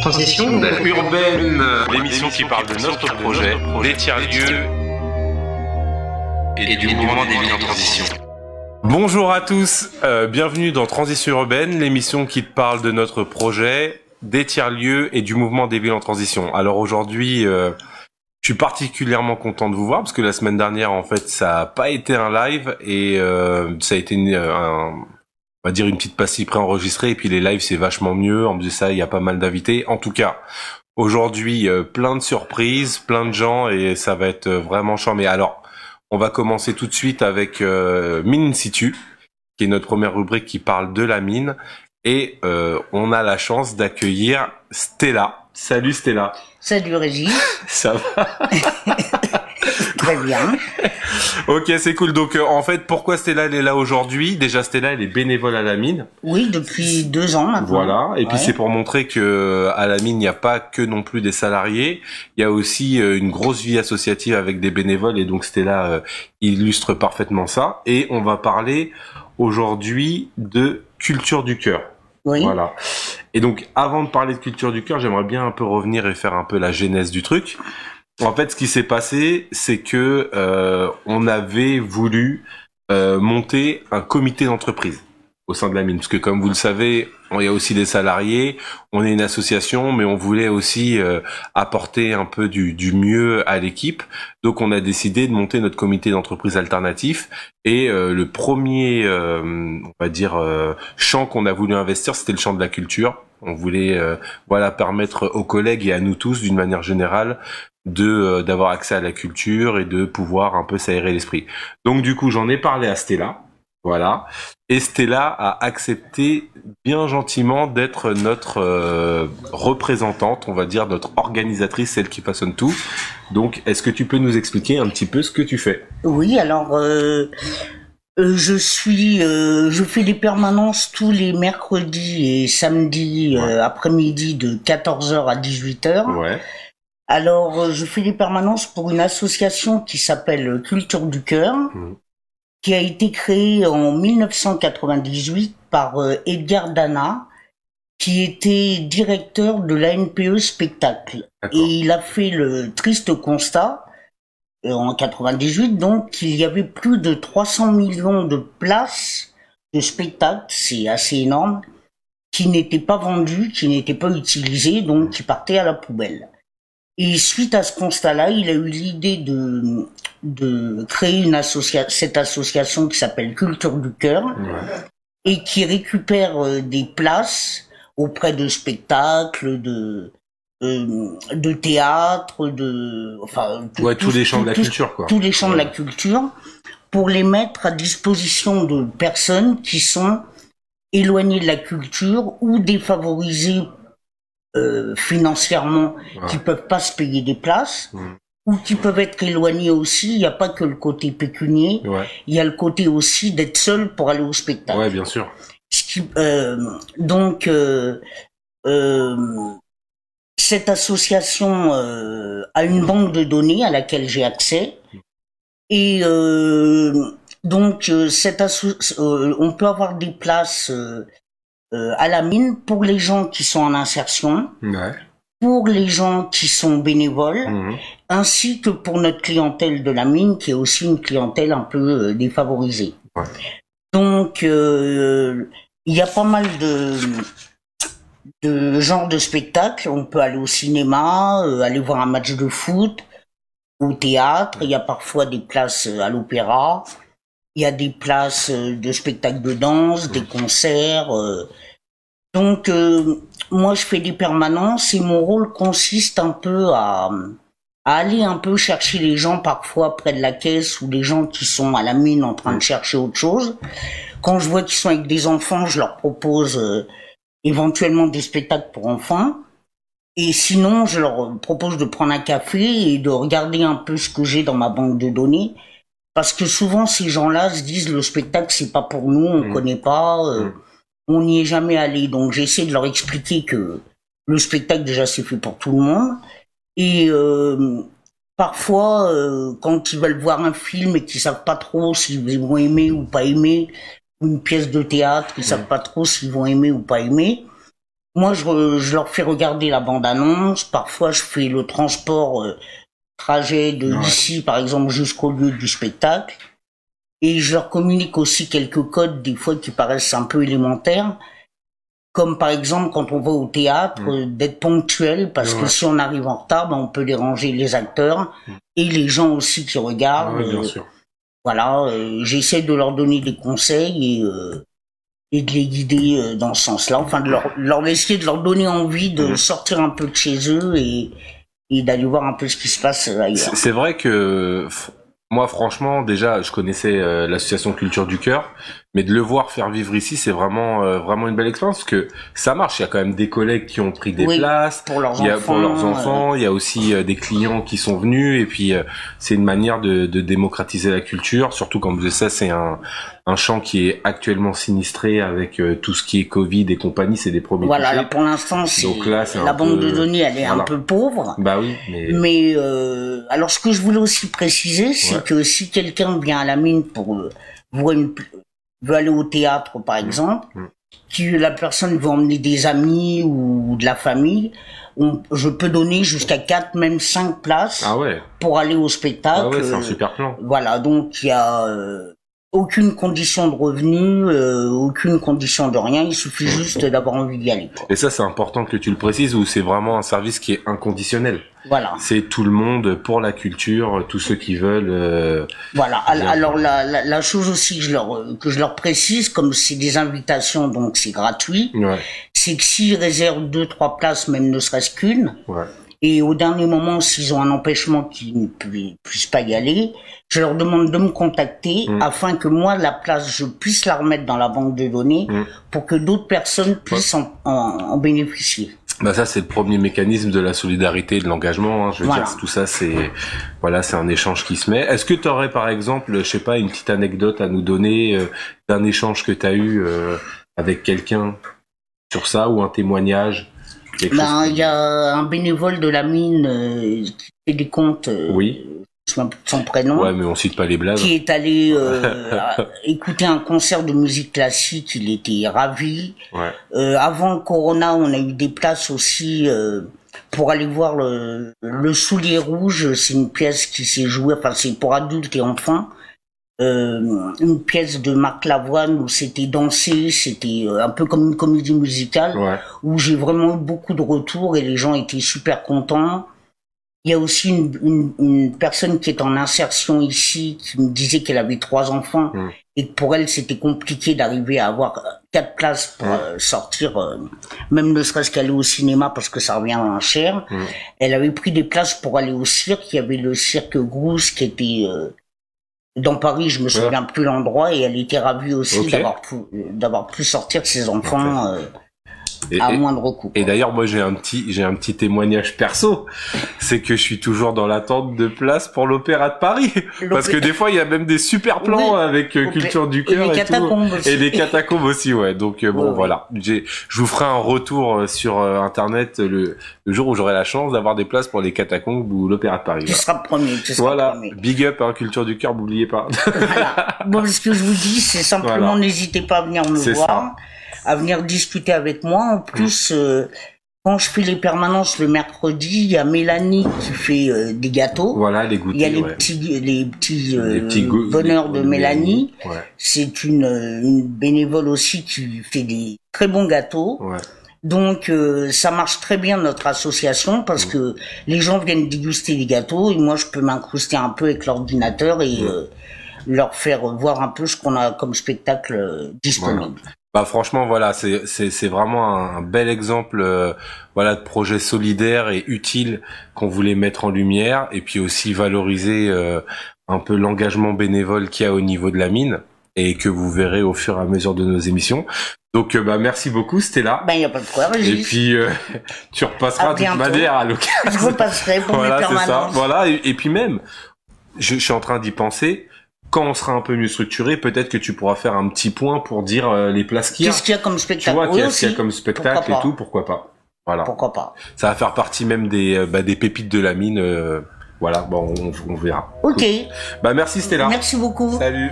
Transition urbaine, l'émission qui parle de notre projet, des tiers-lieux et du mouvement des villes en transition. Bonjour à tous, euh, bienvenue dans Transition urbaine, l'émission qui te parle de notre projet, des tiers-lieux et du mouvement des villes en transition. Alors aujourd'hui, euh, je suis particulièrement content de vous voir parce que la semaine dernière, en fait, ça a pas été un live et euh, ça a été une, un, on va dire une petite partie préenregistrée et puis les lives c'est vachement mieux. En plus de ça, il y a pas mal d'invités. En tout cas, aujourd'hui, euh, plein de surprises, plein de gens et ça va être vraiment charmé. Alors, on va commencer tout de suite avec euh, Mine Situ, qui est notre première rubrique qui parle de la mine. Et euh, on a la chance d'accueillir Stella. Salut Stella. Salut Régis. Ça va? Bien. Ok, c'est cool. Donc euh, en fait, pourquoi Stella elle est là aujourd'hui? Déjà Stella, elle est bénévole à la mine. Oui, depuis deux ans maintenant. Voilà. Et puis c'est pour montrer que à la mine, il n'y a pas que non plus des salariés. Il y a aussi euh, une grosse vie associative avec des bénévoles. Et donc Stella euh, illustre parfaitement ça. Et on va parler aujourd'hui de culture du cœur. Oui. Voilà. Et donc, avant de parler de culture du cœur, j'aimerais bien un peu revenir et faire un peu la genèse du truc. En fait, ce qui s'est passé, c'est que euh, on avait voulu euh, monter un comité d'entreprise au sein de la mine, parce que comme vous le savez, il y a aussi des salariés. On est une association, mais on voulait aussi euh, apporter un peu du, du mieux à l'équipe. Donc, on a décidé de monter notre comité d'entreprise alternatif. Et le premier, on va dire, champ qu'on a voulu investir, c'était le champ de la culture. On voulait, voilà, permettre aux collègues et à nous tous, d'une manière générale, de euh, d'avoir accès à la culture et de pouvoir un peu s'aérer l'esprit. Donc, du coup, j'en ai parlé à Stella. Voilà. Et Stella a accepté bien gentiment d'être notre euh, représentante, on va dire notre organisatrice, celle qui façonne tout. Donc, est-ce que tu peux nous expliquer un petit peu ce que tu fais? Oui, alors euh, je suis, je fais des permanences tous les mercredis et samedis Ouais. après-midi de 14h à 18h. Ouais. Alors, euh, je fais des permanences pour une association qui s'appelle Culture du Cœur, Mhm. qui a été créée en 1998 par euh, Edgar Dana, qui était directeur de l'ANPE Spectacle. Et il a fait le triste constat, euh, en 98, donc, qu'il y avait plus de 300 millions de places de spectacle, c'est assez énorme, qui n'étaient pas vendues, qui n'étaient pas utilisées, donc qui partaient à la poubelle. Et suite à ce constat-là, il a eu l'idée de, de créer une associa cette association qui s'appelle Culture du Cœur Ouais. et qui récupère euh, des places auprès de spectacles, de, euh, de théâtre, de, enfin, Ouais, tous les champs de la culture, quoi. tous les champs de la culture pour les mettre à disposition de personnes qui sont éloignées de la culture ou défavorisées euh, financièrement, Ouais. qui peuvent pas se payer des places, Mhm. ou qui peuvent être éloignées aussi. Il n'y a pas que le côté pécunier, Ouais. il y a le côté aussi d'être seul pour aller au spectacle. Ouais, bien sûr. Ce qui, euh, donc, euh, euh, cette association euh, a une banque de données à laquelle j'ai accès. Et euh, donc, euh, cette euh, on peut avoir des places euh, à la mine pour les gens qui sont en insertion, Ouais. pour les gens qui sont bénévoles, Mhm. ainsi que pour notre clientèle de la mine, qui est aussi une clientèle un peu euh, défavorisée. Ouais. Donc, euh, il y a pas mal de, de genres de spectacles. On peut aller au cinéma, aller voir un match de foot, au théâtre. Il y a parfois des places à l'opéra. Il y a des places euh, de spectacles de danse, des concerts. euh. Donc, euh, moi, je fais des permanences et mon rôle consiste un peu à, à aller un peu chercher les gens parfois près de la caisse ou des gens qui sont à la mine en train de chercher autre chose. Quand je vois qu'ils sont avec des enfants, je leur propose euh, éventuellement des spectacles pour enfants. Et sinon, je leur propose de prendre un café et de regarder un peu ce que j'ai dans ma banque de données. Parce que souvent, ces gens-là se disent le spectacle, c'est pas pour nous, on Mm. connaît pas, euh, Mm. on n'y est jamais allé. Donc, j'essaie de leur expliquer que le spectacle, déjà, c'est fait pour tout le monde. Et euh, parfois, euh, quand ils veulent voir un film et qu'ils savent pas trop s'ils vont aimer ou pas aimer, une pièce de théâtre, ils savent pas trop s'ils vont aimer ou pas aimer, moi, je, je leur fais regarder la bande-annonce. Parfois, je fais le transport euh, trajet de Ouais. ici, par exemple, jusqu'au lieu du spectacle. Et je leur communique aussi quelques codes, des fois, qui paraissent un peu élémentaires. Comme par exemple, quand on va au théâtre, euh, d'être ponctuel, parce que Mm. Si on arrive en retard, ben, on peut déranger les acteurs Mm. et les gens aussi qui regardent. Ouais, bien Euh, sûr. voilà, euh, j'essaie de leur donner des conseils et, euh, et de les guider dans ce sens-là. Enfin, de leur, leur essayer de leur donner envie de Mhm. sortir un peu de chez eux et, et d'aller voir un peu ce qui se passe euh, ailleurs. C'est vrai que moi, franchement, déjà, je connaissais euh, l'association Culture du Cœur, mais de le voir faire vivre ici, c'est vraiment, euh, vraiment une belle expérience parce que ça marche. Il y a quand même des collègues qui ont pris des Oui, places. Pour leurs Il y a enfants. pour leurs euh, enfants, il y a aussi euh, des clients qui sont venus et puis euh, c'est une manière de, de démocratiser la culture, surtout comme vous ça c'est un, un champ qui est actuellement sinistré avec euh, tout ce qui est Covid et compagnie, c'est des premiers Voilà, là, pour l'instant, Donc là, la banque peu- de données, elle est un peu pauvre. Bah oui, mais Mais euh, alors, ce que je voulais aussi préciser, c'est Ouais. que si quelqu'un vient à la mine pour euh, voir une, veut aller au théâtre, par exemple, Mm. que la personne veut emmener des amis ou de la famille, on- je peux donner jusqu'à 4, même 5 places ah ouais, pour aller au spectacle. ah ouais, c'est un super plan. Voilà, donc il y a aucune condition de revenu, euh, aucune condition de rien, il suffit juste d'avoir envie d'y aller. quoi. Et ça, c'est important que tu le précises, où c'est vraiment un service qui est inconditionnel? Voilà. C'est tout le monde pour la culture, tous ceux qui veulent. euh, Voilà. Alors la, la, la chose aussi que je leur que je leur précise, comme c'est des invitations, donc c'est gratuit, Ouais, c'est que s'ils réservent deux trois places, même ne serait-ce qu'une, ouais. Et au dernier moment s'ils ont un empêchement qu'ils ne pu- puissent pas y aller, je leur demande de me contacter Mm. afin que moi la place je puisse la remettre dans la banque de données Mm. pour que d'autres personnes puissent en, en, en bénéficier. Bah ça c'est le premier mécanisme de la solidarité et de l'engagement. Hein. Je veux Voilà. dire tout ça c'est voilà c'est un échange qui se met. Est-ce que tu aurais par exemple je sais pas une petite anecdote à nous donner euh, d'un échange que tu as eu euh, avec quelqu'un sur ça ou un témoignage? Ben, il y a un bénévole de la mine euh, qui fait des comptes, euh, Oui. son prénom. Ouais mais on cite pas les blagues. qui est allé euh, écouter un concert de musique classique, il était ravi. Ouais. Euh, avant le Corona, on a eu des places aussi pour aller voir le, le Soulier Rouge. C'est une pièce qui s'est jouée, enfin c'est pour adultes et enfants. Euh, une pièce de Marc Lavoine où c'était dansé, c'était euh, un peu comme une comédie musicale Ouais. où j'ai vraiment eu beaucoup de retours et les gens étaient super contents. Il y a aussi une, une, une personne qui est en insertion ici qui me disait qu'elle avait trois enfants Mm. et que pour elle c'était compliqué d'arriver à avoir quatre places pour Ouais. euh, sortir, euh, même ne serait-ce qu'aller au cinéma parce que ça revient cher. Mm. Elle avait pris des places pour aller au cirque. Il y avait le cirque Grousse qui était euh, dans Paris, je me souviens plus l'endroit, et elle était ravie aussi d'avoir pu, d'avoir pu sortir ses enfants euh, Et, à et- moindre coût. et d'ailleurs, moi, j'ai un petit, j'ai un petit témoignage perso. C'est que je suis toujours dans l'attente de place pour l'Opéra de Paris. Parce que des fois, il y a même des super plans Oui. avec euh, Culture du et Cœur les et, tout. catacombes aussi. Et les catacombes aussi, ouais. Donc euh, bon, Ouais, voilà. J'ai, je vous ferai un retour euh, sur euh, internet le, le jour où j'aurai la chance d'avoir des places pour les catacombes ou l'Opéra de Paris. Tu Voilà. seras le premier, tu seras Voilà. premier. Big up, hein, Culture du Cœur, n'oubliez pas. Voilà. Bon, ce que je vous dis, c'est simplement Voilà. n'hésitez pas à venir me voir, à venir discuter avec moi. En plus, euh, quand je fais les permanences le mercredi, il y a Mélanie qui fait euh, des gâteaux. voilà, les Il y a goûters, les ouais. petits, les petits, euh, Les petits goûts- bonheurs de Mélanie. Ouais, C'est une, euh, une bénévole aussi qui fait des très bons gâteaux. ouais. Donc euh, ça marche très bien notre association parce que les gens viennent déguster les gâteaux et moi je peux m'incruster un peu avec l'ordinateur et euh, leur faire voir un peu ce qu'on a comme spectacle euh, disponible. Bah franchement voilà c'est c'est c'est vraiment un, bel exemple euh, voilà de projet solidaire et utile qu'on voulait mettre en lumière et puis aussi valoriser euh, un peu l'engagement bénévole qu'il y a au niveau de la mine et que vous verrez au fur et à mesure de nos émissions. Donc euh, bah merci beaucoup Stella. Ben il y a pas de quoi, et puis euh, tu repasseras de toute manière à l'occasion. Je repasserai pour voilà mes c'est ça. permanences. Voilà et, et puis même je, je suis en train d'y penser. Quand on sera un peu mieux structuré, peut-être que tu pourras faire un petit point pour dire euh, les places qu'il y a. Qu'est-ce qu'il y a comme Tu spectacle vois, Oui, qu'il y a, qu'il y a aussi. comme spectacle et tout, pourquoi pas? Voilà. Pourquoi pas? Ça va faire partie même des, euh, bah, des pépites de la mine. euh, voilà, bon, on, on verra. Ok. Bah merci Stella. Merci beaucoup. Salut.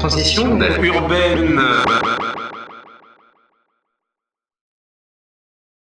Transition urbaine.